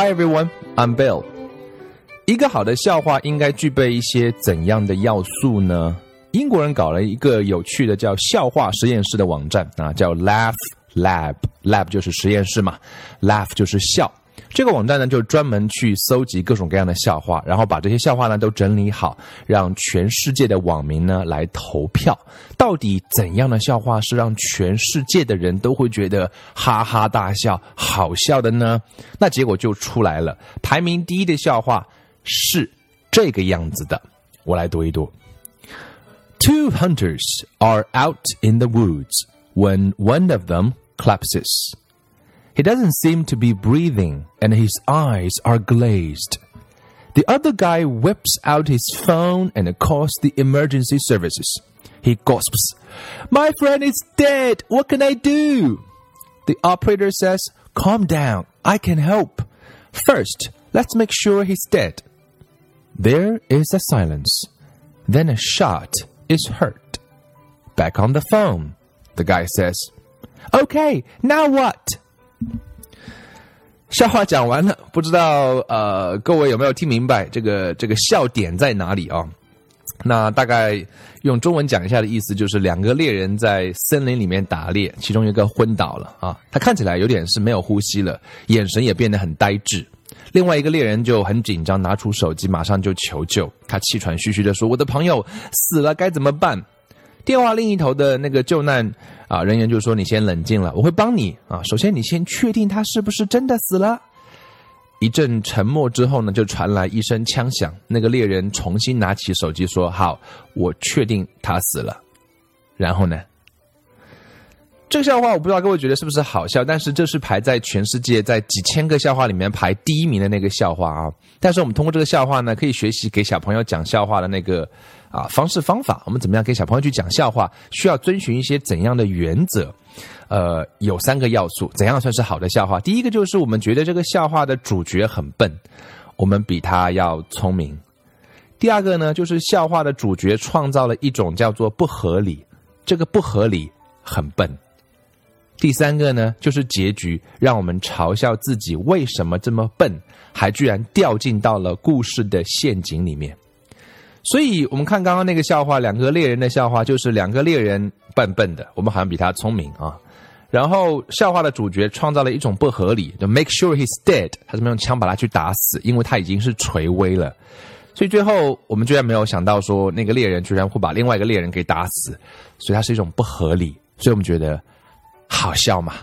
Hi everyone, I'm Bill. 一个好的笑话应该具备一些怎样的要素呢？英国人搞了一个有趣的叫“笑话实验室”的网站啊，叫 Laugh Lab，Lab 就是实验室嘛，Laugh 就是笑。这个网站呢，就专门去搜集各种各样的笑话，然后把这些笑话呢都整理好，让全世界的网民呢来投票，到底怎样的笑话是让全世界的人都会觉得哈哈大笑、好笑的呢？那结果就出来了，排名第一的笑话是这个样子的，我来读一读。Two hunters are out in the woods when one of them collapses. He doesn't seem to be breathing and his eyes are glazed. The other guy whips out his phone and calls the emergency services. He gasps, My friend is dead. What can I do? The operator says, Calm down. I can help. First, let's make sure he's dead. There is a silence. Then a shot is heard. Back on the phone, the guy says, Okay, now what? 笑话讲完了，不知道呃各位有没有听明白这个这个笑点在哪里啊？那大概用中文讲一下的意思就是两个猎人在森林里面打猎，其中一个昏倒了啊，他看起来有点是没有呼吸了，眼神也变得很呆滞。另外一个猎人就很紧张，拿出手机马上就求救，他气喘吁吁的说：“我的朋友死了，该怎么办？”电话另一头的那个救难啊人员就说：“你先冷静了，我会帮你啊。首先，你先确定他是不是真的死了。”一阵沉默之后呢，就传来一声枪响。那个猎人重新拿起手机说：“好，我确定他死了。”然后呢？这个笑话我不知道各位觉得是不是好笑，但是这是排在全世界在几千个笑话里面排第一名的那个笑话啊。但是我们通过这个笑话呢，可以学习给小朋友讲笑话的那个啊方式方法。我们怎么样给小朋友去讲笑话？需要遵循一些怎样的原则？呃，有三个要素，怎样算是好的笑话？第一个就是我们觉得这个笑话的主角很笨，我们比他要聪明。第二个呢，就是笑话的主角创造了一种叫做不合理，这个不合理很笨。第三个呢，就是结局让我们嘲笑自己为什么这么笨，还居然掉进到了故事的陷阱里面。所以，我们看刚刚那个笑话，两个猎人的笑话，就是两个猎人笨笨的，我们好像比他聪明啊。然后，笑话的主角创造了一种不合理，就 make sure he's dead，他怎么用枪把他去打死，因为他已经是垂危了。所以最后，我们居然没有想到说那个猎人居然会把另外一个猎人给打死，所以它是一种不合理。所以我们觉得。好笑吗。